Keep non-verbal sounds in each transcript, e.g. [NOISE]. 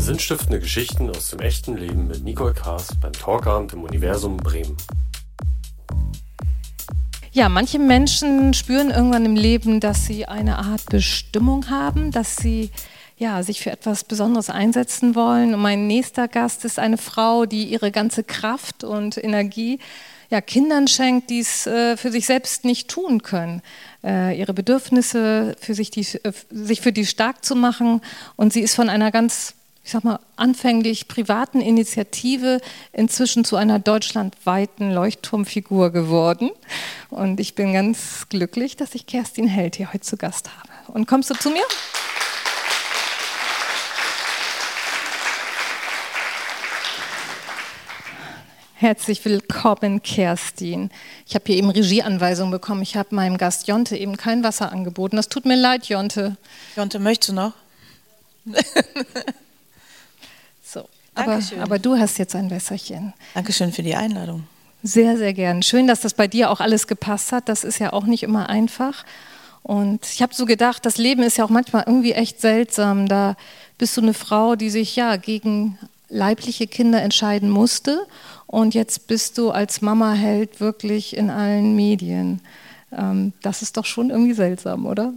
Sinnstiftende Geschichten aus dem echten Leben mit Nicole Kaas beim Talkabend im Universum Bremen. Ja, manche Menschen spüren irgendwann im Leben, dass sie eine Art Bestimmung haben, dass sie ja, sich für etwas Besonderes einsetzen wollen. Und mein nächster Gast ist eine Frau, die ihre ganze Kraft und Energie ja, Kindern schenkt, die es äh, für sich selbst nicht tun können, äh, ihre Bedürfnisse für sich, die, äh, sich für die stark zu machen. Und sie ist von einer ganz ich sag mal, anfänglich privaten Initiative inzwischen zu einer deutschlandweiten Leuchtturmfigur geworden. Und ich bin ganz glücklich, dass ich Kerstin Held hier heute zu Gast habe. Und kommst du zu mir? Herzlich willkommen, Kerstin. Ich habe hier eben Regieanweisungen bekommen. Ich habe meinem Gast Jonte eben kein Wasser angeboten. Das tut mir leid, Jonte. Jonte, möchtest du noch? [LAUGHS] Aber, aber, du hast jetzt ein Wässerchen. Dankeschön für die Einladung. Sehr, sehr gern. Schön, dass das bei dir auch alles gepasst hat. Das ist ja auch nicht immer einfach. Und ich habe so gedacht, das Leben ist ja auch manchmal irgendwie echt seltsam. Da bist du eine Frau, die sich ja gegen leibliche Kinder entscheiden musste. Und jetzt bist du als Mama Held wirklich in allen Medien. Ähm, das ist doch schon irgendwie seltsam, oder?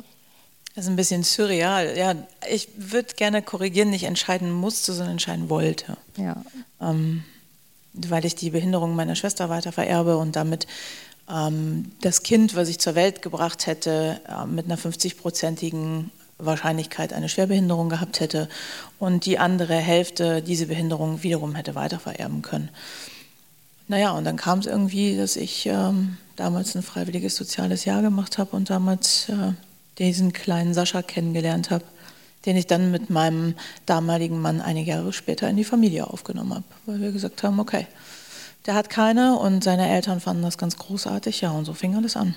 Das ist ein bisschen surreal. Ja, ich würde gerne korrigieren, nicht entscheiden musste, sondern entscheiden wollte. Ja. Ähm, weil ich die Behinderung meiner Schwester weiter vererbe und damit ähm, das Kind, was ich zur Welt gebracht hätte, äh, mit einer 50-prozentigen Wahrscheinlichkeit eine Schwerbehinderung gehabt hätte und die andere Hälfte diese Behinderung wiederum hätte weiter vererben können. Naja, und dann kam es irgendwie, dass ich ähm, damals ein freiwilliges soziales Jahr gemacht habe und damals äh, diesen kleinen Sascha kennengelernt habe, den ich dann mit meinem damaligen Mann einige Jahre später in die Familie aufgenommen habe, weil wir gesagt haben, okay, der hat keine und seine Eltern fanden das ganz großartig, ja, und so fing alles an.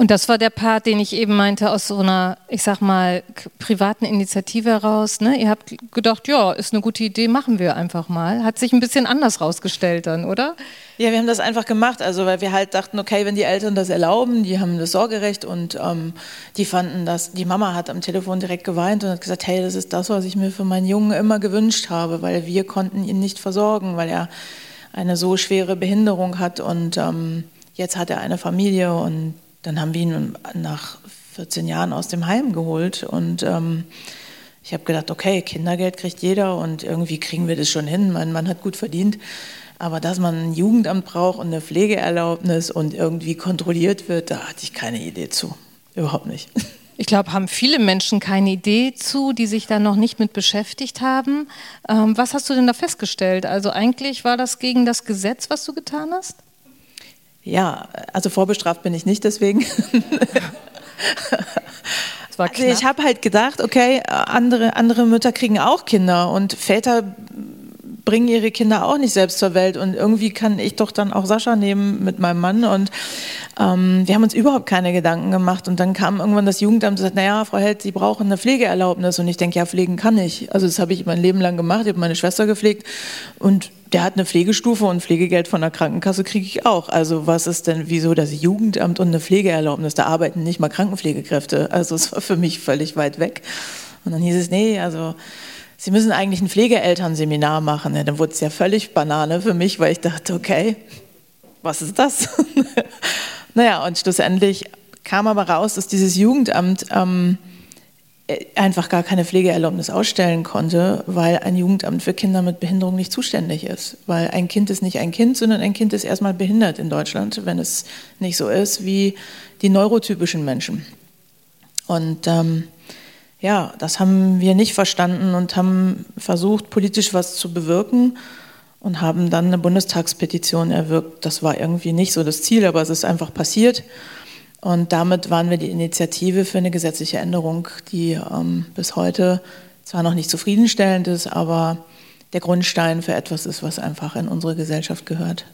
Und das war der Part, den ich eben meinte, aus so einer, ich sag mal, privaten Initiative heraus. Ne? Ihr habt gedacht, ja, ist eine gute Idee, machen wir einfach mal. Hat sich ein bisschen anders rausgestellt dann, oder? Ja, wir haben das einfach gemacht, also weil wir halt dachten, okay, wenn die Eltern das erlauben, die haben das Sorgerecht und ähm, die fanden das, die Mama hat am Telefon direkt geweint und hat gesagt, hey, das ist das, was ich mir für meinen Jungen immer gewünscht habe, weil wir konnten ihn nicht versorgen, weil er eine so schwere Behinderung hat und ähm, jetzt hat er eine Familie und dann haben wir ihn nach 14 Jahren aus dem Heim geholt und ähm, ich habe gedacht, okay, Kindergeld kriegt jeder und irgendwie kriegen wir das schon hin. Mein Mann hat gut verdient. Aber dass man ein Jugendamt braucht und eine Pflegeerlaubnis und irgendwie kontrolliert wird, da hatte ich keine Idee zu. Überhaupt nicht. [LAUGHS] Ich glaube, haben viele Menschen keine Idee zu, die sich da noch nicht mit beschäftigt haben. Ähm, was hast du denn da festgestellt? Also eigentlich war das gegen das Gesetz, was du getan hast? Ja, also vorbestraft bin ich nicht deswegen. also ich habe halt gedacht, okay, andere, andere Mütter kriegen auch Kinder und Väter bringen ihre Kinder auch nicht selbst zur Welt und irgendwie kann ich doch dann auch Sascha nehmen mit meinem Mann und ähm, wir haben uns überhaupt keine Gedanken gemacht und dann kam irgendwann das Jugendamt und sagt, naja, Frau Held, Sie brauchen eine Pflegeerlaubnis und ich denke, ja, pflegen kann ich. Also das habe ich mein Leben lang gemacht, ich habe meine Schwester gepflegt und der hat eine Pflegestufe und Pflegegeld von der Krankenkasse kriege ich auch. Also was ist denn, wieso das Jugendamt und eine Pflegeerlaubnis? Da arbeiten nicht mal Krankenpflegekräfte. Also es war für mich völlig weit weg. Und dann hieß es, nee, also Sie müssen eigentlich ein Pflegeelternseminar machen. Ja, dann wurde es ja völlig Banane für mich, weil ich dachte, okay, was ist das? [LAUGHS] naja, und schlussendlich kam aber raus, dass dieses Jugendamt ähm, äh, einfach gar keine Pflegeerlaubnis ausstellen konnte, weil ein Jugendamt für Kinder mit Behinderung nicht zuständig ist. Weil ein Kind ist nicht ein Kind, sondern ein Kind ist erstmal behindert in Deutschland, wenn es nicht so ist wie die neurotypischen Menschen. Und ähm, ja, das haben wir nicht verstanden und haben versucht, politisch was zu bewirken und haben dann eine Bundestagspetition erwirkt. Das war irgendwie nicht so das Ziel, aber es ist einfach passiert. Und damit waren wir die Initiative für eine gesetzliche Änderung, die ähm, bis heute zwar noch nicht zufriedenstellend ist, aber der Grundstein für etwas ist, was einfach in unsere Gesellschaft gehört.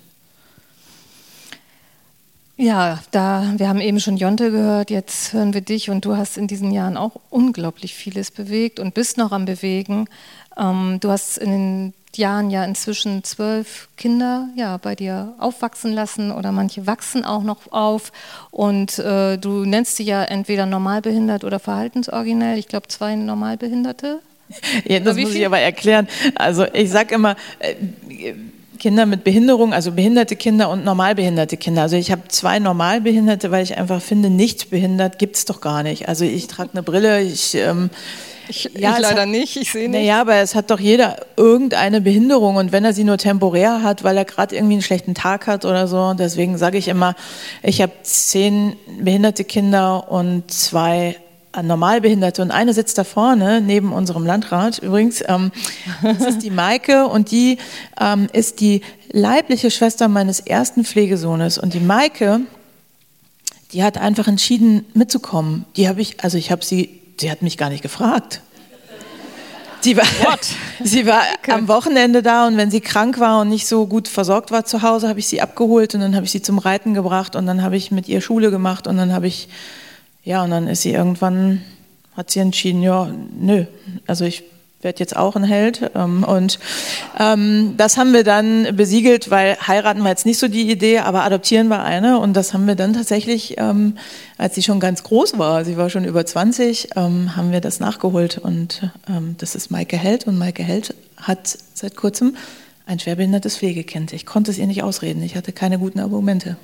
Ja, da, wir haben eben schon Jonte gehört, jetzt hören wir dich und du hast in diesen Jahren auch unglaublich vieles bewegt und bist noch am Bewegen. Ähm, du hast in den Jahren ja inzwischen zwölf Kinder ja, bei dir aufwachsen lassen oder manche wachsen auch noch auf. Und äh, du nennst sie ja entweder normalbehindert oder verhaltensoriginell. Ich glaube, zwei Normalbehinderte. Ja, das muss ich aber erklären. Also ich sage immer, äh, Kinder mit Behinderung, also behinderte Kinder und normalbehinderte Kinder. Also ich habe zwei Normalbehinderte, weil ich einfach finde, nicht behindert gibt es doch gar nicht. Also ich trage eine Brille, ich... Ähm, ich, ja, ich leider hat, nicht, ich sehe nicht. Naja, aber es hat doch jeder irgendeine Behinderung und wenn er sie nur temporär hat, weil er gerade irgendwie einen schlechten Tag hat oder so, deswegen sage ich immer, ich habe zehn behinderte Kinder und zwei Normalbehinderte und eine sitzt da vorne neben unserem Landrat übrigens. Ähm, das ist die Maike und die ähm, ist die leibliche Schwester meines ersten Pflegesohnes. Und die Maike, die hat einfach entschieden mitzukommen. Die habe ich, also ich habe sie, sie hat mich gar nicht gefragt. Sie war, [LAUGHS] sie war okay. am Wochenende da und wenn sie krank war und nicht so gut versorgt war zu Hause, habe ich sie abgeholt und dann habe ich sie zum Reiten gebracht und dann habe ich mit ihr Schule gemacht und dann habe ich ja, und dann ist sie irgendwann, hat sie entschieden, ja, nö, also ich werde jetzt auch ein Held. Ähm, und ähm, das haben wir dann besiegelt, weil heiraten war jetzt nicht so die Idee, aber adoptieren war eine. Und das haben wir dann tatsächlich, ähm, als sie schon ganz groß war, sie war schon über 20, ähm, haben wir das nachgeholt. Und ähm, das ist Maike Held. Und Maike Held hat seit kurzem ein schwerbehindertes Pflegekind. Ich konnte es ihr nicht ausreden. Ich hatte keine guten Argumente.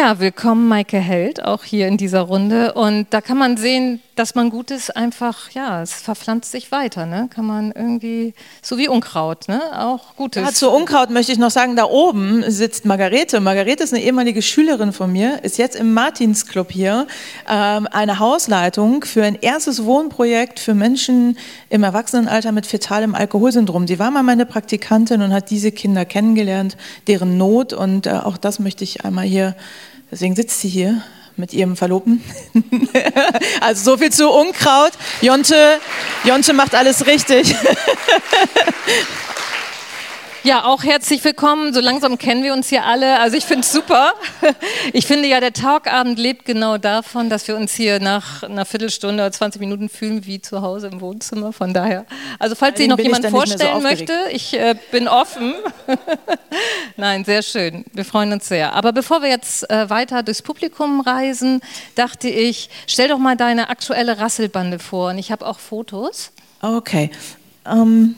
Ja, willkommen Maike Held, auch hier in dieser Runde. Und da kann man sehen, dass man Gutes einfach, ja, es verpflanzt sich weiter, ne? Kann man irgendwie, so wie Unkraut, ne? Auch Gutes. Ja, zu Unkraut möchte ich noch sagen, da oben sitzt Margarete. Margarete ist eine ehemalige Schülerin von mir, ist jetzt im Martinsclub hier, ähm, eine Hausleitung für ein erstes Wohnprojekt für Menschen im Erwachsenenalter mit fetalem Alkoholsyndrom. Die war mal meine Praktikantin und hat diese Kinder kennengelernt, deren Not und äh, auch das möchte ich einmal hier, deswegen sitzt sie hier mit ihrem Verlobten. [LAUGHS] also so viel zu Unkraut. Jonte, Jonte macht alles richtig. [LAUGHS] Ja, auch herzlich willkommen. So langsam kennen wir uns hier alle. Also ich finde es super. [LAUGHS] Ich finde ja, der Talkabend lebt genau davon, dass wir uns hier nach einer Viertelstunde oder 20 Minuten fühlen wie zu Hause im Wohnzimmer. Von daher. Also falls sich noch jemand vorstellen so möchte, ich äh, bin offen. [LAUGHS] Nein, sehr schön. Wir freuen uns sehr. Aber bevor wir jetzt äh, weiter durchs Publikum reisen, dachte ich, stell doch mal deine aktuelle Rasselbande vor. Und ich habe auch Fotos. Okay. Um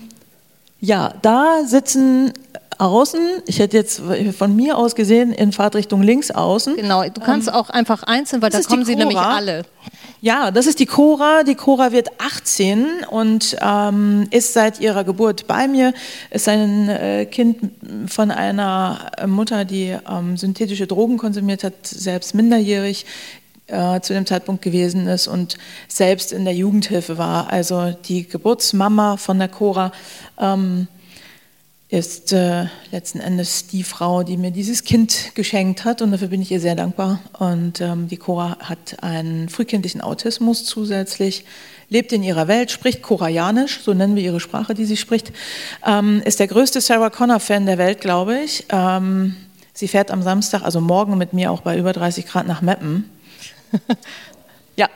ja, da sitzen außen, ich hätte jetzt von mir aus gesehen in Fahrtrichtung links außen. Genau, du kannst ähm, auch einfach einzeln, weil da kommen sie nämlich alle. Ja, das ist die Cora. Die Cora wird 18 und ähm, ist seit ihrer Geburt bei mir. Ist ein äh, Kind von einer Mutter, die ähm, synthetische Drogen konsumiert hat, selbst minderjährig, äh, zu dem Zeitpunkt gewesen ist und selbst in der Jugendhilfe war. Also die Geburtsmama von der Cora ähm, ist äh, letzten Endes die Frau, die mir dieses Kind geschenkt hat und dafür bin ich ihr sehr dankbar. Und ähm, die Cora hat einen frühkindlichen Autismus zusätzlich, lebt in ihrer Welt, spricht Koreanisch, so nennen wir ihre Sprache, die sie spricht, ähm, ist der größte Sarah Connor-Fan der Welt, glaube ich. Ähm, sie fährt am Samstag, also morgen mit mir auch bei über 30 Grad nach Meppen [LAUGHS] ja,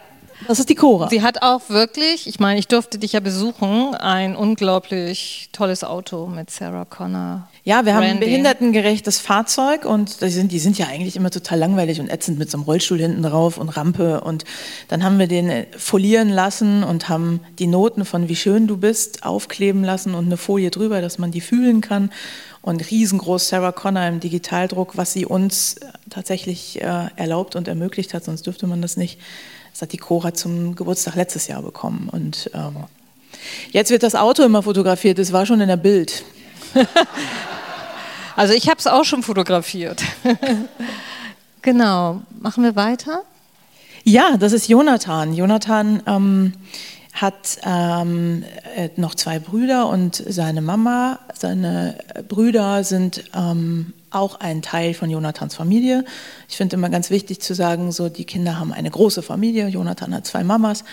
das ist die Cora. Sie hat auch wirklich, ich meine, ich durfte dich ja besuchen, ein unglaublich tolles Auto mit Sarah Connor. Ja, wir haben ein behindertengerechtes Fahrzeug und die sind, die sind ja eigentlich immer total langweilig und ätzend mit so einem Rollstuhl hinten drauf und Rampe. Und dann haben wir den äh, folieren lassen und haben die Noten von Wie schön du bist aufkleben lassen und eine Folie drüber, dass man die fühlen kann und riesengroß Sarah Connor im Digitaldruck, was sie uns tatsächlich äh, erlaubt und ermöglicht hat, sonst dürfte man das nicht. Das hat die Cora zum Geburtstag letztes Jahr bekommen. Und ähm, jetzt wird das Auto immer fotografiert, das war schon in der Bild. [LAUGHS] also ich habe es auch schon fotografiert. [LAUGHS] genau, machen wir weiter? Ja, das ist Jonathan. Jonathan ähm, hat ähm, äh, noch zwei Brüder und seine Mama. Seine Brüder sind ähm, auch ein Teil von Jonathans Familie. Ich finde immer ganz wichtig zu sagen, so die Kinder haben eine große Familie. Jonathan hat zwei Mamas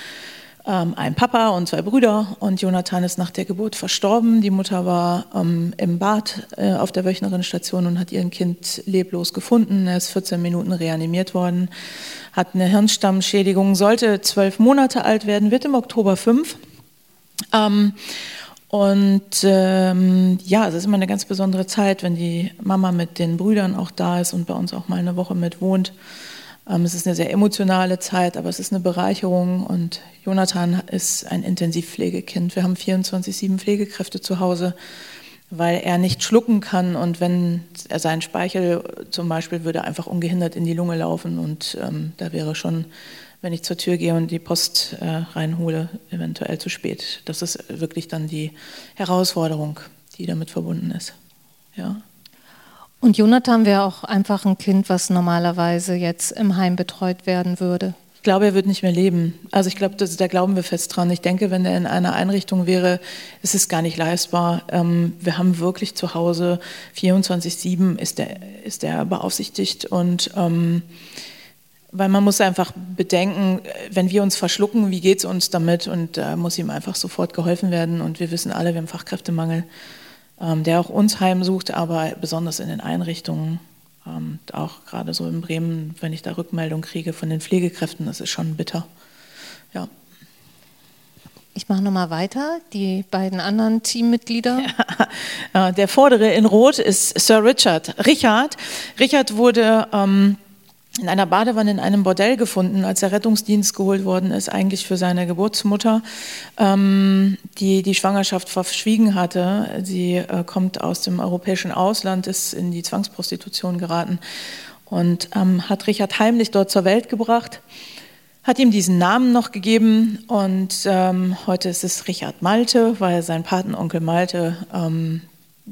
ähm, ein Papa und zwei Brüder und Jonathan ist nach der Geburt verstorben. Die Mutter war ähm, im Bad äh, auf der Wöchnerinnenstation und hat ihren Kind leblos gefunden. Er ist 14 Minuten reanimiert worden, hat eine Hirnstammschädigung, sollte zwölf Monate alt werden, wird im Oktober fünf. Ähm, Und ähm, ja, es ist immer eine ganz besondere Zeit, wenn die Mama mit den Brüdern auch da ist und bei uns auch mal eine Woche mit wohnt. Ähm, es ist eine sehr emotionale Zeit, aber es ist eine Bereicherung. Und Jonathan ist ein Intensivpflegekind. Wir haben 24-7 Pflegekräfte zu Hause, weil er nicht schlucken kann. Und wenn er seinen Speichel zum Beispiel würde einfach ungehindert in die Lunge laufen. Und ähm, da wäre schon wenn ich zur Tür gehe und die Post äh, reinhole, eventuell zu spät. Das ist wirklich dann die Herausforderung, die damit verbunden ist. Ja. Und Jonathan wäre auch einfach ein Kind, was normalerweise jetzt im Heim betreut werden würde. Ich glaube, er wird nicht mehr leben. Also ich glaube, da glauben wir fest dran. Ich denke, wenn er in einer Einrichtung wäre, ist es gar nicht leistbar. Ähm, wir haben wirklich zu Hause 24-7 ist er ist der beaufsichtigt und ähm, weil man muss einfach bedenken, wenn wir uns verschlucken, wie geht es uns damit? Und da muss ihm einfach sofort geholfen werden. Und wir wissen alle, wir haben Fachkräftemangel, der auch uns heimsucht, aber besonders in den Einrichtungen. Ähm, auch gerade so in Bremen, wenn ich da Rückmeldung kriege von den Pflegekräften, das ist schon bitter. Ja. Ich mache nochmal weiter. Die beiden anderen Teammitglieder. [LAUGHS] Ja. Der vordere in Rot ist Sir Richard. Richard, Richard wurde ähm, in einer Badewanne in einem Bordell gefunden, als der Rettungsdienst geholt worden ist, eigentlich für seine Geburtsmutter, ähm, die die Schwangerschaft verschwiegen hatte. Sie äh, kommt aus dem europäischen Ausland, ist in die Zwangsprostitution geraten und ähm, hat Richard heimlich dort zur Welt gebracht, hat ihm diesen Namen noch gegeben und ähm, heute ist es Richard Malte, weil sein Patenonkel Malte ähm,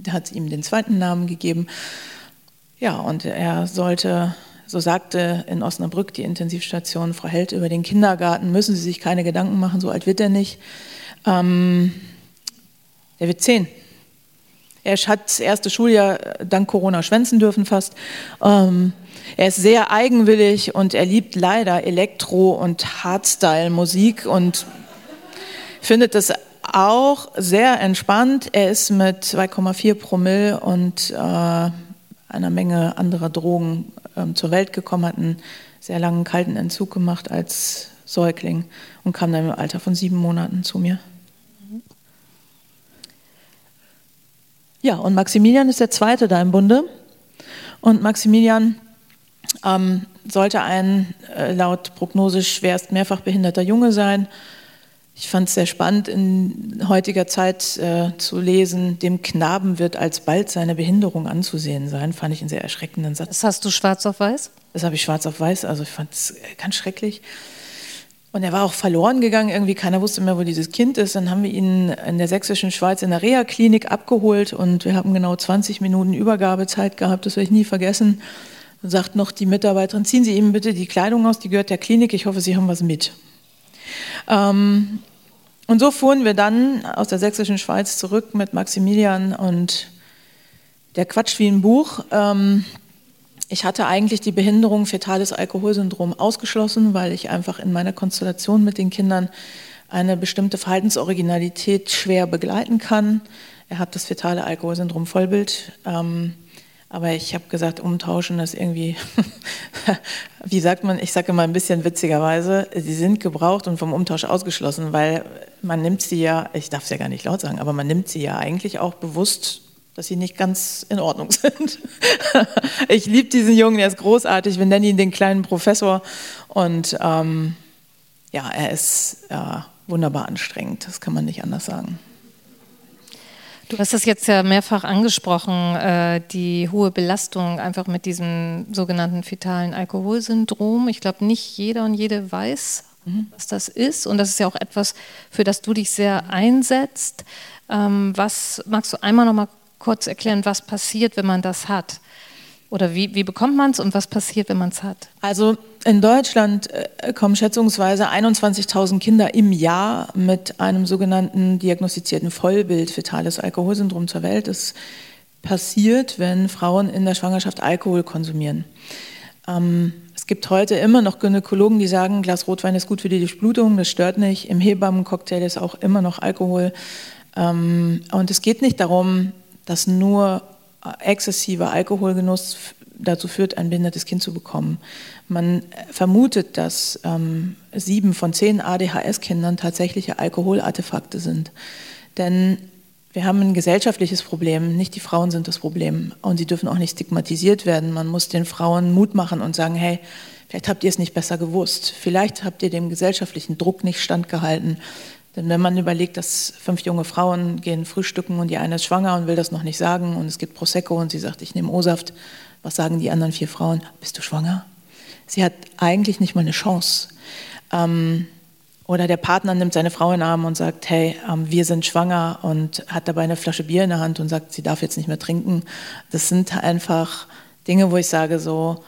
hat ihm den zweiten Namen gegeben. Ja, und er sollte so sagte in Osnabrück die Intensivstation Frau Held über den Kindergarten, müssen Sie sich keine Gedanken machen, so alt wird er nicht. Ähm, der wird zehn. Er hat das erste Schuljahr äh, dank Corona schwänzen dürfen fast. Ähm, er ist sehr eigenwillig und er liebt leider Elektro- und Hardstyle-Musik und findet das auch sehr entspannt. Er ist mit 2,4 Promille und äh, einer Menge anderer Drogen ähm, zur Welt gekommen, hat einen sehr langen kalten Entzug gemacht als Säugling und kam dann im Alter von sieben Monaten zu mir. Ja, und Maximilian ist der zweite da im Bunde. Und Maximilian ähm, sollte ein äh, laut Prognose schwerst mehrfach behinderter Junge sein ich fand es sehr spannend, in heutiger Zeit äh, zu lesen, dem Knaben wird alsbald seine Behinderung anzusehen sein. Fand ich einen sehr erschreckenden Satz. Das hast du schwarz auf weiß? Das habe ich schwarz auf weiß, also ich fand es ganz schrecklich. Und er war auch verloren gegangen, irgendwie keiner wusste mehr, wo dieses Kind ist. Dann haben wir ihn in der sächsischen Schweiz in der Reha-Klinik abgeholt und wir haben genau 20 Minuten Übergabezeit gehabt, das werde ich nie vergessen. Dann sagt noch die Mitarbeiterin, ziehen Sie ihm bitte die Kleidung aus, die gehört der Klinik, ich hoffe, Sie haben was mit. Ähm, und so fuhren wir dann aus der sächsischen Schweiz zurück mit Maximilian und der Quatsch wie ein Buch. Ähm, ich hatte eigentlich die Behinderung fetales Alkoholsyndrom ausgeschlossen, weil ich einfach in meiner Konstellation mit den Kindern eine bestimmte Verhaltensoriginalität schwer begleiten kann. Er hat das fetale Alkoholsyndrom Vollbild. Ähm, aber ich habe gesagt, umtauschen ist irgendwie, [LAUGHS] wie sagt man, ich sage immer ein bisschen witzigerweise, sie sind gebraucht und vom Umtausch ausgeschlossen, weil man nimmt sie ja, ich darf es ja gar nicht laut sagen, aber man nimmt sie ja eigentlich auch bewusst, dass sie nicht ganz in Ordnung [LAUGHS] sind. ich liebe diesen Jungen, er ist großartig, wir nennen ihn den kleinen Professor und ähm, ja, er ist ja, wunderbar anstrengend, das kann man nicht anders sagen. Du hast es jetzt ja mehrfach angesprochen, äh, die hohe Belastung einfach mit diesem sogenannten fetalen Alkoholsyndrom. Ich glaube, nicht jeder und jede weiß, mhm. was das ist. Und das ist ja auch etwas, für das du dich sehr einsetzt. Ähm, was magst du einmal noch mal kurz erklären, was passiert, wenn man das hat? Oder wie, wie bekommt man es und was passiert, wenn man es hat? Also in Deutschland äh, kommen schätzungsweise 21.000 Kinder im Jahr mit einem sogenannten diagnostizierten Vollbild fetales Alkoholsyndrom zur Welt. Das passiert, wenn Frauen in der Schwangerschaft Alkohol konsumieren. Ähm, es gibt heute immer noch Gynäkologen, die sagen, ein Glas Rotwein ist gut für die Durchblutung, das stört nicht. Im Hebammencocktail ist auch immer noch Alkohol. Ähm, und es geht nicht darum, dass nur exzessiver Alkoholgenuss dazu führt, ein behindertes Kind zu bekommen. Man vermutet, dass ähm, sieben von zehn ADHS-Kindern tatsächliche Alkoholartefakte sind. Denn wir haben ein gesellschaftliches Problem, nicht die Frauen sind das Problem und sie dürfen auch nicht stigmatisiert werden. Man muss den Frauen Mut machen und sagen, hey, vielleicht habt ihr es nicht besser gewusst, vielleicht habt ihr dem gesellschaftlichen Druck nicht standgehalten. Denn wenn man überlegt, dass fünf junge Frauen gehen frühstücken und die eine ist schwanger und will das noch nicht sagen und es gibt Prosecco und sie sagt, ich nehme O-Saft, was sagen die anderen vier Frauen? Bist du schwanger? Sie hat eigentlich nicht mal eine Chance. Ähm, oder der Partner nimmt seine Frau in den Arm und sagt, hey, ähm, wir sind schwanger und hat dabei eine Flasche Bier in der Hand und sagt, sie darf jetzt nicht mehr trinken. Das sind einfach Dinge, wo ich sage so,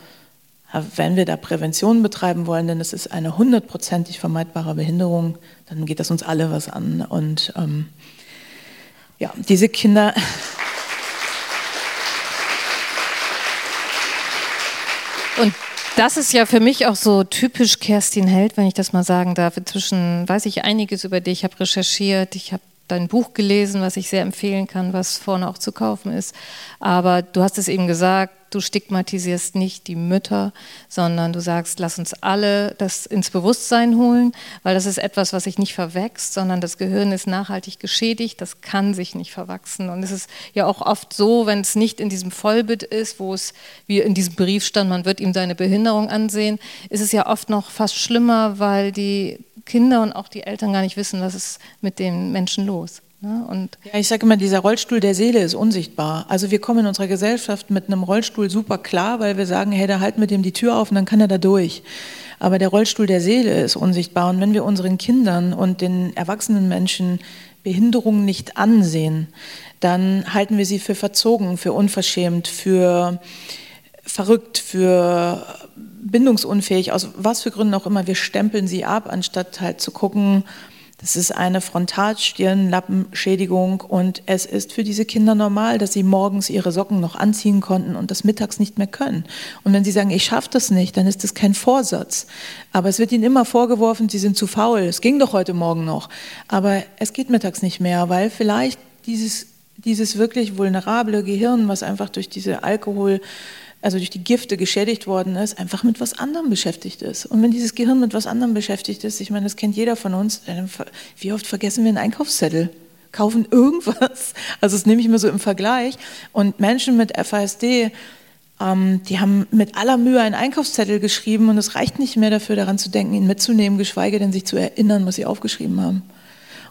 wenn wir da Prävention betreiben wollen, denn es ist eine hundertprozentig vermeidbare Behinderung, dann geht das uns alle was an. Und ähm, ja, diese Kinder. [LAUGHS] Und das ist ja für mich auch so typisch Kerstin Held, wenn ich das mal sagen darf. Inzwischen weiß ich einiges über dich, ich habe recherchiert, ich habe dein Buch gelesen, was ich sehr empfehlen kann, was vorne auch zu kaufen ist. Aber du hast es eben gesagt, du stigmatisierst nicht die Mütter, sondern du sagst, lass uns alle das ins Bewusstsein holen, weil das ist etwas, was sich nicht verwächst, sondern das Gehirn ist nachhaltig geschädigt, das kann sich nicht verwachsen. Und es ist ja auch oft so, wenn es nicht in diesem Vollbild ist, wo es wie in diesem Brief stand, man wird ihm seine Behinderung ansehen, ist es ja oft noch fast schlimmer, weil die Kinder und auch die Eltern gar nicht wissen, was ist mit den Menschen los. Ne? Und ja, ich sage immer, dieser Rollstuhl der Seele ist unsichtbar. Also wir kommen in unserer Gesellschaft mit einem Rollstuhl super klar, weil wir sagen, hey, da halten wir dem die Tür auf und dann kann er da durch. Aber der Rollstuhl der Seele ist unsichtbar. Und wenn wir unseren Kindern und den erwachsenen Menschen Behinderungen nicht ansehen, dann halten wir sie für verzogen, für unverschämt, für verrückt, für bindungsunfähig, aus was für Gründen auch immer, wir stempeln sie ab, anstatt halt zu gucken, das ist eine Frontalstirnlappenschädigung und es ist für diese Kinder normal, dass sie morgens ihre Socken noch anziehen konnten und das mittags nicht mehr können. Und wenn sie sagen, ich schaffe das nicht, dann ist das kein Vorsatz. Aber es wird ihnen immer vorgeworfen, sie sind zu faul. Es ging doch heute Morgen noch. Aber es geht mittags nicht mehr, weil vielleicht dieses, dieses wirklich vulnerable Gehirn, was einfach durch diese Alkohol also durch die Gifte geschädigt worden ist, einfach mit was anderem beschäftigt ist. Und wenn dieses Gehirn mit was anderem beschäftigt ist, ich meine, das kennt jeder von uns, wie oft vergessen wir einen Einkaufszettel? Kaufen irgendwas? [LAUGHS] Also das nehme ich mir so im Vergleich. Und Menschen mit FASD, ähm, die haben mit aller Mühe einen Einkaufszettel geschrieben und es reicht nicht mehr dafür, daran zu denken, ihn mitzunehmen, geschweige denn sich zu erinnern, was sie aufgeschrieben haben.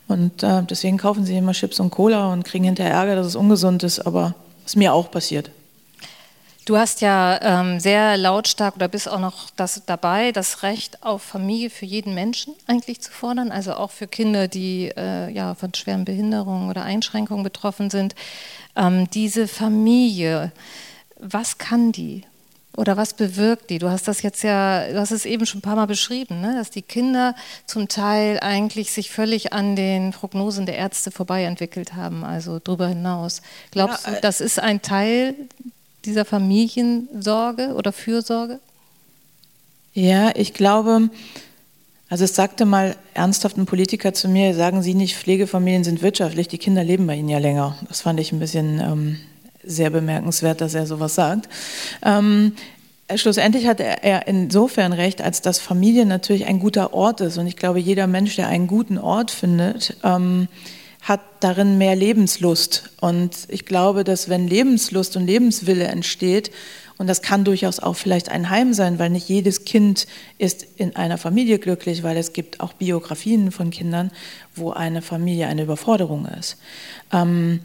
Und äh, deswegen kaufen sie immer Chips und Cola und kriegen hinterher Ärger, dass es ungesund ist, aber ist mir auch passiert. Du hast ja ähm, sehr lautstark oder bist auch noch das, dabei, das Recht auf Familie für jeden Menschen eigentlich zu fordern, also auch für Kinder, die äh, ja, von schweren Behinderungen oder Einschränkungen betroffen sind. Ähm, diese Familie, was kann die? Oder was bewirkt die? Du hast das jetzt ja, du hast es eben schon ein paar Mal beschrieben, ne? dass die Kinder zum Teil eigentlich sich völlig an den Prognosen der Ärzte vorbei entwickelt haben, also darüber hinaus. Glaubst ja, du, äh, das ist ein Teil dieser Familiensorge oder Fürsorge? Ja, ich glaube, also es sagte mal ernsthaft ein Politiker zu mir, sagen Sie nicht, Pflegefamilien sind wirtschaftlich, die Kinder leben bei Ihnen ja länger. Das fand ich ein bisschen ähm, sehr bemerkenswert, dass er sowas sagt. Ähm, schlussendlich hat er insofern recht, als dass Familie natürlich ein guter Ort ist. Und ich glaube, jeder Mensch, der einen guten Ort findet, ähm, hat darin mehr Lebenslust. Und ich glaube, dass wenn Lebenslust und Lebenswille entsteht, und das kann durchaus auch vielleicht ein Heim sein, weil nicht jedes Kind ist in einer Familie glücklich, weil es gibt auch Biografien von Kindern, wo eine Familie eine Überforderung ist. Ähm,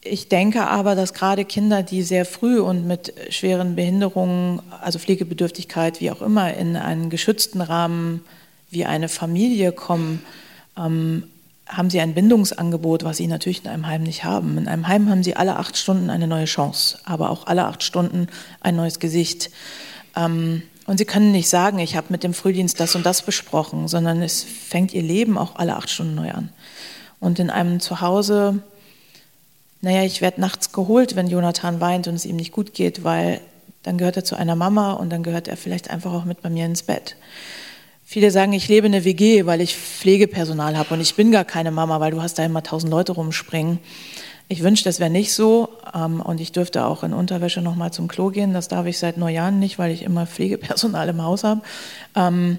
ich denke aber, dass gerade Kinder, die sehr früh und mit schweren Behinderungen, also Pflegebedürftigkeit, wie auch immer, in einen geschützten Rahmen wie eine Familie kommen, ähm, haben sie ein Bindungsangebot, was sie natürlich in einem Heim nicht haben. In einem Heim haben sie alle acht Stunden eine neue Chance, aber auch alle acht Stunden ein neues Gesicht. Ähm, und sie können nicht sagen, ich habe mit dem Frühdienst das und das besprochen, sondern es fängt ihr Leben auch alle acht Stunden neu an. Und in einem Zuhause, naja, ich werde nachts geholt, wenn Jonathan weint und es ihm nicht gut geht, weil dann gehört er zu einer Mama und dann gehört er vielleicht einfach auch mit bei mir ins Bett. Viele sagen, ich lebe in einer WG, weil ich Pflegepersonal habe und ich bin gar keine Mama, weil du hast da immer tausend Leute rumspringen. Ich wünschte, das wäre nicht so ähm, und ich dürfte auch in Unterwäsche nochmal zum Klo gehen. Das darf ich seit Neujahren nicht, weil ich immer Pflegepersonal im Haus habe. Ähm,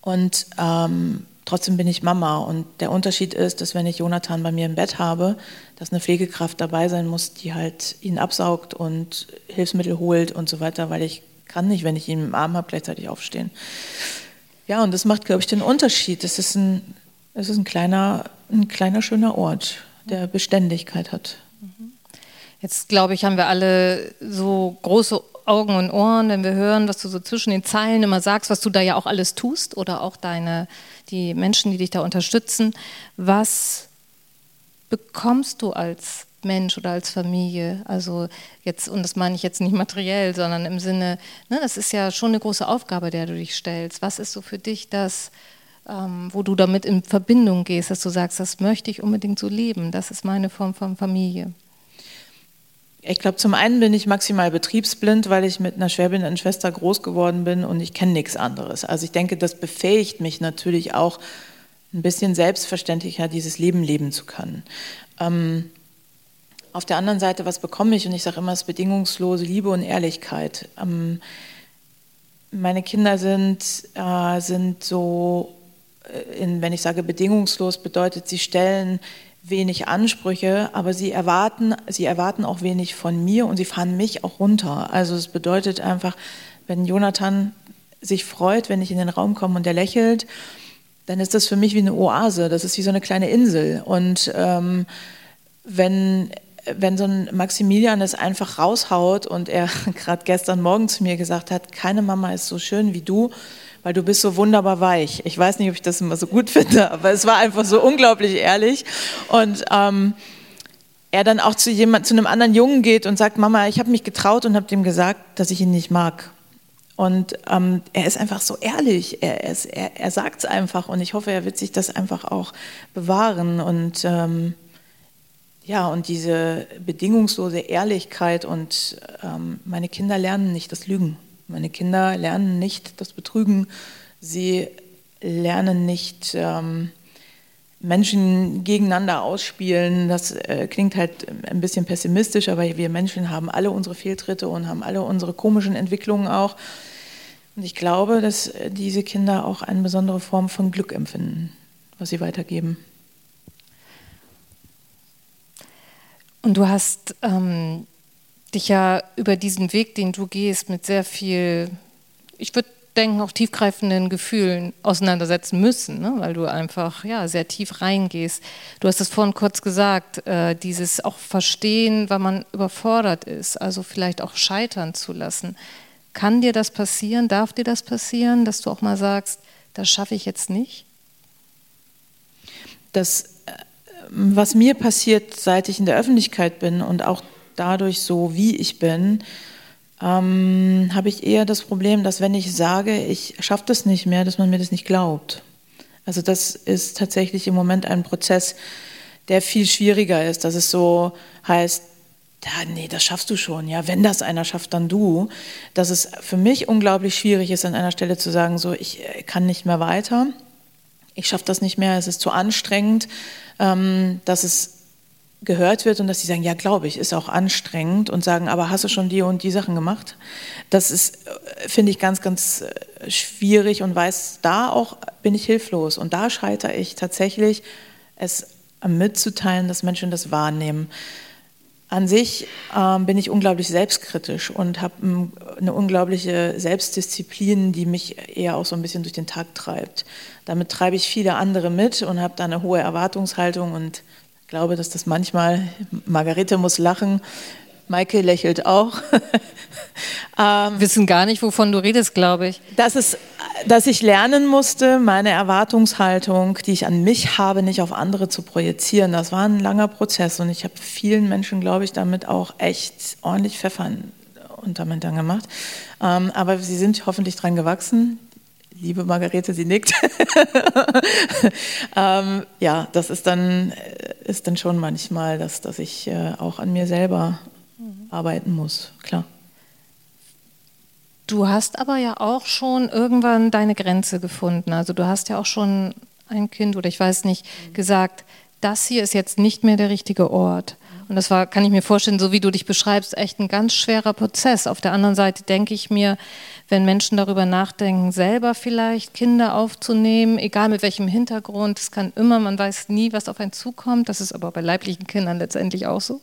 und ähm, trotzdem bin ich Mama. Und der Unterschied ist, dass wenn ich Jonathan bei mir im Bett habe, dass eine Pflegekraft dabei sein muss, die halt ihn absaugt und Hilfsmittel holt und so weiter, weil ich kann nicht, wenn ich ihn im Arm habe, gleichzeitig aufstehen. Ja, und das macht, glaube ich, den Unterschied. Es ist ein, es ist ein kleiner, ein kleiner schöner Ort, der Beständigkeit hat. Jetzt glaube ich, haben wir alle so große Augen und Ohren, wenn wir hören, was du so zwischen den Zeilen immer sagst, was du da ja auch alles tust oder auch deine, die Menschen, die dich da unterstützen. Was bekommst du als Mensch oder als Familie? Also jetzt, und das meine ich jetzt nicht materiell, sondern im Sinne, ne, das ist ja schon eine große Aufgabe, der du dich stellst. Was ist so für dich das, ähm, wo du damit in Verbindung gehst, dass du sagst, das möchte ich unbedingt so leben, das ist meine Form von Familie? Ich glaube, zum einen bin ich maximal betriebsblind, weil ich mit einer schwerbehinderten Schwester groß geworden bin und ich kenne nichts anderes. Also ich denke, das befähigt mich natürlich auch ein bisschen selbstverständlicher, dieses Leben leben zu können. Ähm, auf der anderen Seite, was bekomme ich? Und ich sage immer, es ist bedingungslose Liebe und Ehrlichkeit. Ähm, meine Kinder sind, äh, sind so, äh, in, wenn ich sage bedingungslos, bedeutet, sie stellen wenig Ansprüche, aber sie erwarten, sie erwarten auch wenig von mir und sie fahren mich auch runter. Also es bedeutet einfach, wenn Jonathan sich freut, wenn ich in den Raum komme und er lächelt, dann ist das für mich wie eine Oase. Das ist wie so eine kleine Insel. Und ähm, wenn wenn so ein Maximilian es einfach raushaut und er [LAUGHS] gerade gestern Morgen zu mir gesagt hat, keine Mama ist so schön wie du, weil du bist so wunderbar weich. Ich weiß nicht, ob ich das immer so gut [LAUGHS] finde, aber es war einfach so unglaublich ehrlich. Und ähm, er dann auch zu jemand, zu einem anderen Jungen geht und sagt, Mama, ich habe mich getraut und habe dem gesagt, dass ich ihn nicht mag. Und ähm, er ist einfach so ehrlich, er, er, er sagt es einfach und ich hoffe, er wird sich das einfach auch bewahren. Und ähm, ja, und diese bedingungslose Ehrlichkeit und ähm, meine Kinder lernen nicht das Lügen. Meine Kinder lernen nicht das Betrügen. Sie lernen nicht ähm, Menschen gegeneinander ausspielen. Das äh, klingt halt ein bisschen pessimistisch, aber wir Menschen haben alle unsere Fehltritte und haben alle unsere komischen Entwicklungen auch. Und ich glaube, dass diese Kinder auch eine besondere Form von Glück empfinden, was sie weitergeben. Und du hast ähm, dich ja über diesen Weg, den du gehst, mit sehr viel, ich würde denken, auch tiefgreifenden Gefühlen auseinandersetzen müssen, ne? weil du einfach ja, sehr tief reingehst. Du hast es vorhin kurz gesagt, äh, dieses auch Verstehen, weil man überfordert ist, also vielleicht auch scheitern zu lassen. Kann dir das passieren? Darf dir das passieren, dass du auch mal sagst, das schaffe ich jetzt nicht? Das, was mir passiert, seit ich in der Öffentlichkeit bin und auch dadurch so, wie ich bin, ähm, habe ich eher das Problem, dass wenn ich sage, ich schaffe das nicht mehr, dass man mir das nicht glaubt. Also das ist tatsächlich im Moment ein Prozess, der viel schwieriger ist, dass es so heißt, ja, nee, das schaffst du schon. Ja, wenn das einer schafft, dann du. Dass es für mich unglaublich schwierig ist, an einer Stelle zu sagen, so, ich äh, kann nicht mehr weiter. Ich schaffe das nicht mehr, es ist zu anstrengend. Ähm, dass es gehört wird und dass sie sagen, ja, glaube ich, ist auch anstrengend und sagen, aber hast du schon die und die Sachen gemacht? Das ist, äh, finde ich, ganz, ganz äh, schwierig und weiß, da auch bin ich hilflos und da scheitere ich tatsächlich, es mitzuteilen, dass Menschen das wahrnehmen. An sich ähm, bin ich unglaublich selbstkritisch und habe ähm, eine unglaubliche Selbstdisziplin, die mich eher auch so ein bisschen durch den Tag treibt. Damit treibe ich viele andere mit und habe da eine hohe Erwartungshaltung und glaube, dass das manchmal, Margarete muss lachen, Maike lächelt auch. [LAUGHS] ähm, Wissen gar nicht, wovon du redest, glaube ich. Dass, es, dass ich lernen musste, meine Erwartungshaltung, die ich an mich habe, nicht auf andere zu projizieren. Das war ein langer Prozess und ich habe vielen Menschen, glaube ich, damit auch echt ordentlich Pfeffern unter meinen Hintern gemacht. Ähm, aber sie sind hoffentlich dran gewachsen liebe Margarete, sie nickt. [LAUGHS] ähm, ja, das ist dann, äh, ist dann schon manchmal, dass, dass ich äh, auch an mir selber. Arbeiten muss, klar. Du hast aber ja auch schon irgendwann deine Grenze gefunden. Also du hast ja auch schon ein Kind oder ich weiß nicht, gesagt, das hier ist jetzt nicht mehr der richtige Ort. Und das war, kann ich mir vorstellen, so wie du dich beschreibst, echt ein ganz schwerer Prozess. Auf der anderen Seite denke ich mir, wenn Menschen darüber nachdenken, selber vielleicht Kinder aufzunehmen, egal mit welchem Hintergrund, es kann immer, man weiß nie, was auf einen zukommt. Das ist aber bei leiblichen Kindern letztendlich auch so.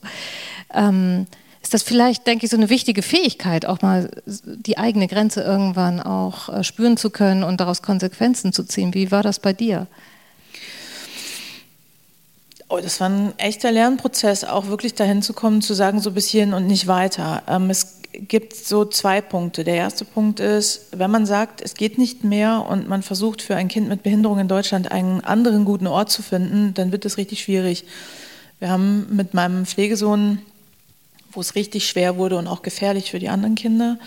Ähm, ist das vielleicht, denke ich, so eine wichtige Fähigkeit, auch mal die eigene Grenze irgendwann auch äh, spüren zu können und daraus Konsequenzen zu ziehen. Wie war das bei dir? Oh, das war ein echter Lernprozess, auch wirklich dahin zu kommen, zu sagen, so bis hierhin und nicht weiter. Ähm, es gibt so zwei Punkte. Der erste Punkt ist, wenn man sagt, es geht nicht mehr und man versucht für ein Kind mit Behinderung in Deutschland einen anderen guten Ort zu finden, dann wird es richtig schwierig. Wir haben mit meinem Pflegesohn wo es richtig schwer wurde und auch gefährlich für die anderen Kinder.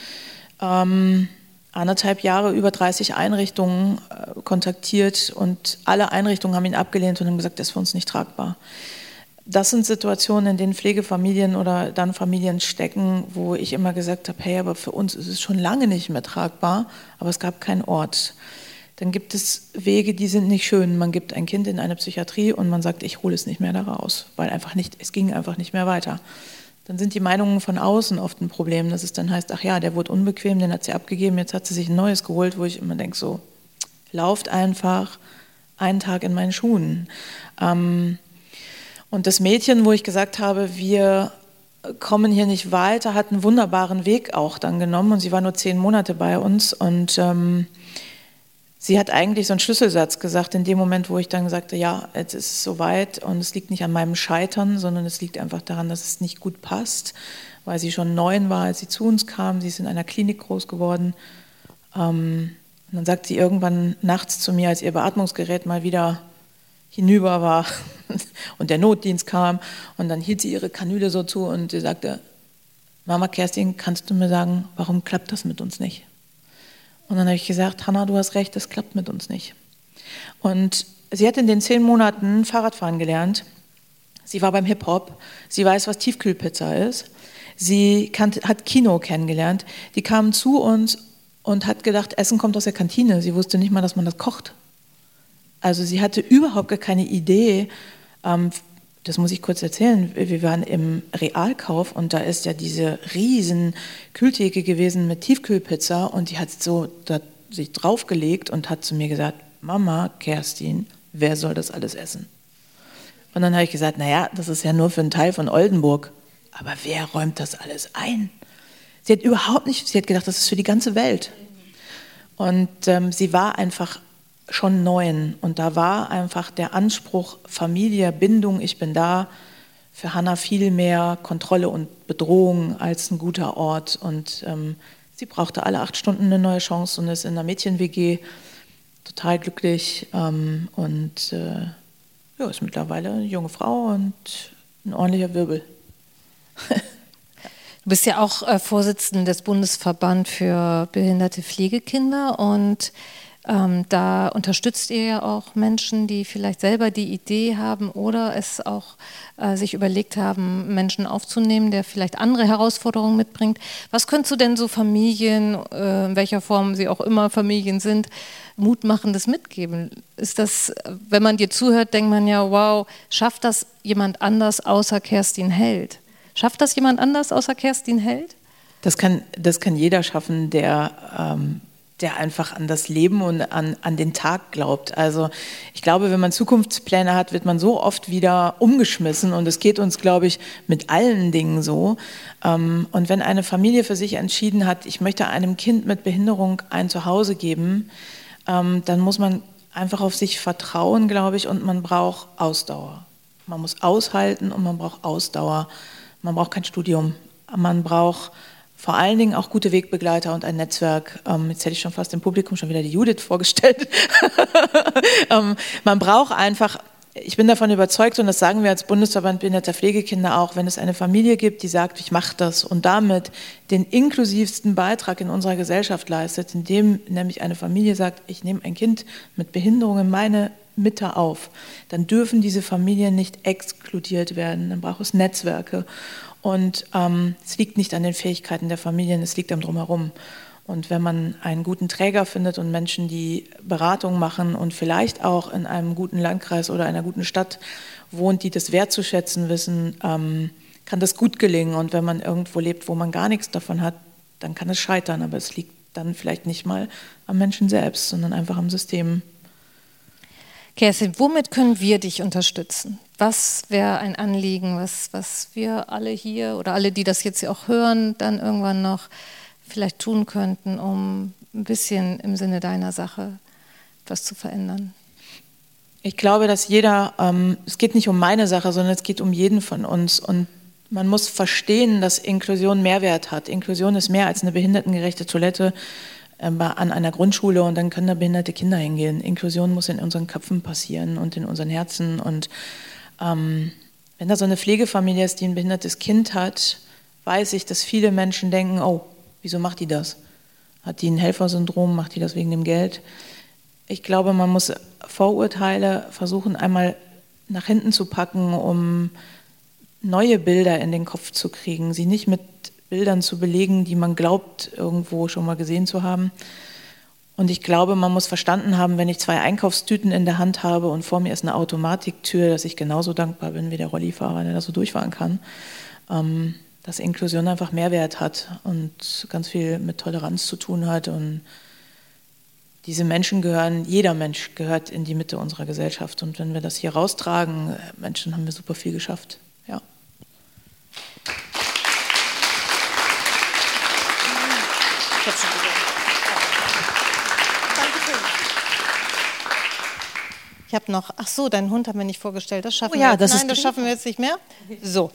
Ähm, anderthalb Jahre über 30 Einrichtungen äh, kontaktiert und alle Einrichtungen haben ihn abgelehnt und haben gesagt, das ist für uns nicht tragbar. Das sind Situationen, in denen Pflegefamilien oder dann Familien stecken, wo ich immer gesagt habe, hey, aber für uns ist es schon lange nicht mehr tragbar, aber es gab keinen Ort. Dann gibt es Wege, die sind nicht schön. Man gibt ein Kind in eine Psychiatrie und man sagt, ich hole es nicht mehr da raus, weil einfach nicht, es ging einfach nicht mehr weiter dann sind die Meinungen von außen oft ein Problem, dass es dann heißt, ach ja, der wurde unbequem, den hat sie abgegeben, jetzt hat sie sich ein neues geholt, wo ich immer denke, so, lauft einfach einen Tag in meinen Schuhen. Ähm, und das Mädchen, wo ich gesagt habe, wir kommen hier nicht weiter, hat einen wunderbaren Weg auch dann genommen und sie war nur zehn Monate bei uns und ähm, sie hat eigentlich so einen Schlüsselsatz gesagt, in dem Moment, wo ich dann sagte, ja, jetzt ist es soweit und es liegt nicht an meinem Scheitern, sondern es liegt einfach daran, dass es nicht gut passt, weil sie schon neun war, als sie zu uns kam. Sie ist in einer Klinik groß geworden. Ähm, und dann sagt sie irgendwann nachts zu mir, als ihr Beatmungsgerät mal wieder hinüber war [LAUGHS] und der Notdienst kam und dann hielt sie ihre Kanüle so zu und sie sagte, Mama Kerstin, kannst du mir sagen, warum klappt das mit uns nicht? Und dann habe ich gesagt, Hanna, du hast recht, das klappt mit uns nicht. Und sie hat in den zehn Monaten Fahrradfahren gelernt. Sie war beim Hip-Hop. Sie weiß, was Tiefkühlpizza ist. Sie hat Kino kennengelernt. Die kam zu uns und hat gedacht, Essen kommt aus der Kantine. Sie wusste nicht mal, dass man das kocht. Also sie hatte überhaupt gar keine Idee, ähm, das muss ich kurz erzählen. Wir waren im Realkauf und da ist ja diese riesen Kühltheke gewesen mit Tiefkühlpizza und die hat so da sich draufgelegt und hat zu mir gesagt, Mama, Kerstin, wer soll das alles essen? Und dann habe ich gesagt, naja, das ist ja nur für einen Teil von Oldenburg. Aber wer räumt das alles ein? Sie hat überhaupt nicht, sie hat gedacht, das ist für die ganze Welt. Und ähm, sie war einfach schon neun. Und da war einfach der Anspruch Familie, Bindung, ich bin da, für Hannah viel mehr Kontrolle und Bedrohung als ein guter Ort. Und ähm, sie brauchte alle acht Stunden eine neue Chance und ist in einer Mädchen-WG total glücklich ähm, und äh, ja, ist mittlerweile eine junge Frau und ein ordentlicher Wirbel. Du bist ja auch äh, Vorsitzende des Bundesverband für behinderte Pflegekinder und ähm, da unterstützt ihr ja auch Menschen, die vielleicht selber die Idee haben oder es auch äh, sich überlegt haben, Menschen aufzunehmen, der vielleicht andere Herausforderungen mitbringt. Was könntest du denn so Familien, äh, in welcher Form sie auch immer Familien sind, Mutmachendes mitgeben? Ist das, wenn man dir zuhört, denkt man ja, wow, schafft das jemand anders außer Kerstin Held? Schafft das jemand anders außer Kerstin Held? Das kann, das kann jeder schaffen, der ähm, der einfach an das Leben und an, an den Tag glaubt. Also ich glaube, wenn man Zukunftspläne hat, wird man so oft wieder umgeschmissen und es geht uns, glaube ich, mit allen Dingen so. Ähm, und wenn eine Familie für sich entschieden hat, ich möchte einem Kind mit Behinderung ein Zuhause geben, ähm, dann muss man einfach auf sich vertrauen, glaube ich, und man braucht Ausdauer. Man muss aushalten und man braucht Ausdauer. Man braucht kein Studium. Man braucht vor allen Dingen auch gute Wegbegleiter und ein Netzwerk. Ähm, jetzt hätte ich schon fast im Publikum schon wieder die Judith vorgestellt. [LAUGHS] ähm, man braucht einfach, ich bin davon überzeugt, und das sagen wir als Bundesverband Behinderter Pflegekinder auch, wenn es eine Familie gibt, die sagt, ich mache das und damit den inklusivsten Beitrag in unserer Gesellschaft leistet, indem nämlich eine Familie sagt, ich nehme ein Kind mit Behinderung in meine Mitte auf, dann dürfen diese Familien nicht exkludiert werden. Dann braucht es Netzwerke. Und ähm, es liegt nicht an den Fähigkeiten der Familien, es liegt am Drumherum. Und wenn man einen guten Träger findet und Menschen, die Beratung machen und vielleicht auch in einem guten Landkreis oder einer guten Stadt wohnt, die das wertzuschätzen wissen, ähm, kann das gut gelingen. Und wenn man irgendwo lebt, wo man gar nichts davon hat, dann kann es scheitern. Aber es liegt dann vielleicht nicht mal am Menschen selbst, sondern einfach am System. Kerstin, womit können wir dich unterstützen? Was wäre ein Anliegen, was, was wir alle hier oder alle, die das jetzt auch hören, dann irgendwann noch vielleicht tun könnten, um ein bisschen im Sinne deiner Sache was zu verändern? Ich glaube, dass jeder, ähm, es geht nicht um meine Sache, sondern es geht um jeden von uns. Und man muss verstehen, dass Inklusion Mehrwert hat. Inklusion ist mehr als eine behindertengerechte Toilette an einer Grundschule und dann können da behinderte Kinder hingehen. Inklusion muss in unseren Köpfen passieren und in unseren Herzen. Und ähm, wenn da so eine Pflegefamilie ist, die ein behindertes Kind hat, weiß ich, dass viele Menschen denken, oh, wieso macht die das? Hat die ein Helfersyndrom? Macht die das wegen dem Geld? Ich glaube, man muss Vorurteile versuchen einmal nach hinten zu packen, um neue Bilder in den Kopf zu kriegen, sie nicht mit Bildern zu belegen, die man glaubt, irgendwo schon mal gesehen zu haben. Und ich glaube, man muss verstanden haben, wenn ich zwei Einkaufstüten in der Hand habe und vor mir ist eine Automatiktür, dass ich genauso dankbar bin wie der Rollifahrer, der da so durchfahren kann. Ähm, dass Inklusion einfach Mehrwert hat und ganz viel mit Toleranz zu tun hat und diese Menschen gehören, jeder Mensch gehört in die Mitte unserer Gesellschaft. Und wenn wir das hier raustragen, äh, Menschen, haben wir super viel geschafft. Ja. Ich habe noch, ach so, deinen Hund haben wir nicht vorgestellt. Das schaffen oh ja, wir. Das Nein, das schaffen wir jetzt nicht mehr. So,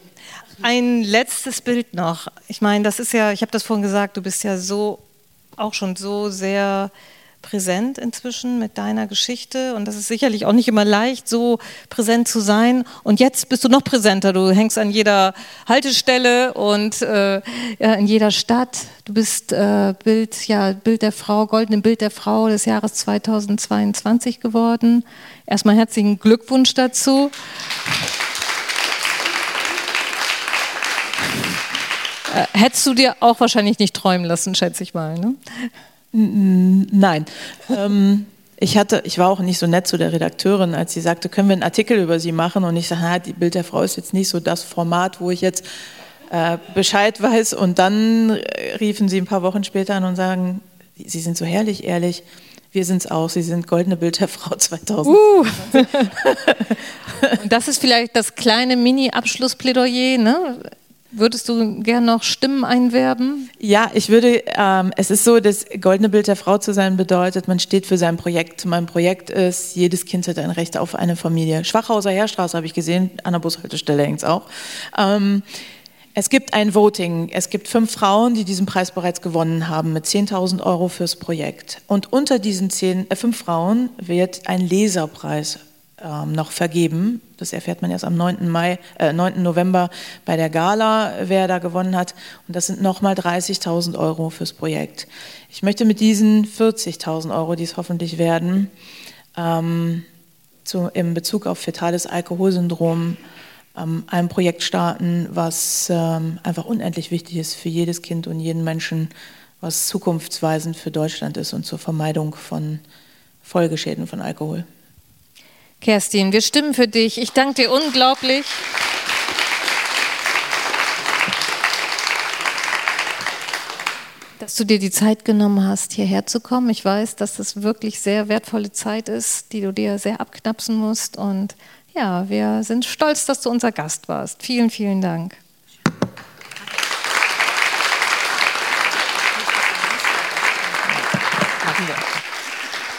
ein letztes Bild noch. Ich meine, das ist ja, ich habe das vorhin gesagt, du bist ja so, auch schon so sehr präsent inzwischen mit deiner Geschichte und das ist sicherlich auch nicht immer leicht, so präsent zu sein. Und jetzt bist du noch präsenter. Du hängst an jeder Haltestelle und äh, ja, in jeder Stadt. Du bist äh, Bild, ja, Bild der Frau, goldene Bild der Frau des Jahres 2022 geworden. Erstmal herzlichen Glückwunsch dazu. Äh, hättest du dir auch wahrscheinlich nicht träumen lassen, schätze ich mal. Ne? Nein. ähm, ich, hatte, ich war auch nicht so nett zu der Redakteurin, als sie sagte, können wir einen Artikel über sie machen? Und ich sagte, na, die Bild der Frau ist jetzt nicht so das Format, wo ich jetzt äh, Bescheid weiß. Und dann riefen sie ein paar Wochen später an und sagen, Sie sind so herrlich ehrlich. Wir sind es auch. Sie sind goldene Bild der Frau 2000. Uh. [LAUGHS] und das ist vielleicht das kleine Mini-Abschlussplädoyer, ne? Würdest du gern noch Stimmen einwerben? Ja, ich würde, ähm, es ist so, das goldene Bild der Frau zu sein bedeutet, man steht für sein Projekt. Mein Projekt ist, jedes Kind hat ein Recht auf eine Familie. Schwachhauser Heerstraße habe ich gesehen, an der Bushaltestelle hängt es auch. Ähm, es gibt ein Voting. Es gibt fünf Frauen, die diesen Preis bereits gewonnen haben mit 10.000 Euro fürs Projekt. Und unter diesen zehn, äh, fünf Frauen wird ein Leserpreis ähm, noch vergeben. Das erfährt man erst am 9. Mai, äh, 9. November bei der Gala, wer da gewonnen hat. Und das sind nochmal 30.000 Euro fürs Projekt. Ich möchte mit diesen 40.000 Euro, die es hoffentlich werden, ähm, zu, im Bezug auf fetales Alkoholsyndrom ähm, ein Projekt starten, was ähm, einfach unendlich wichtig ist für jedes Kind und jeden Menschen, was zukunftsweisend für Deutschland ist und zur Vermeidung von Folgeschäden von Alkohol. Kerstin, wir stimmen für dich. Ich danke dir unglaublich. dass du dir die Zeit genommen hast, hierher zu kommen. Ich weiß, dass das wirklich sehr wertvolle Zeit ist, die du dir sehr abknapsen musst. Und ja, wir sind stolz, dass du unser Gast warst. Vielen, vielen Dank.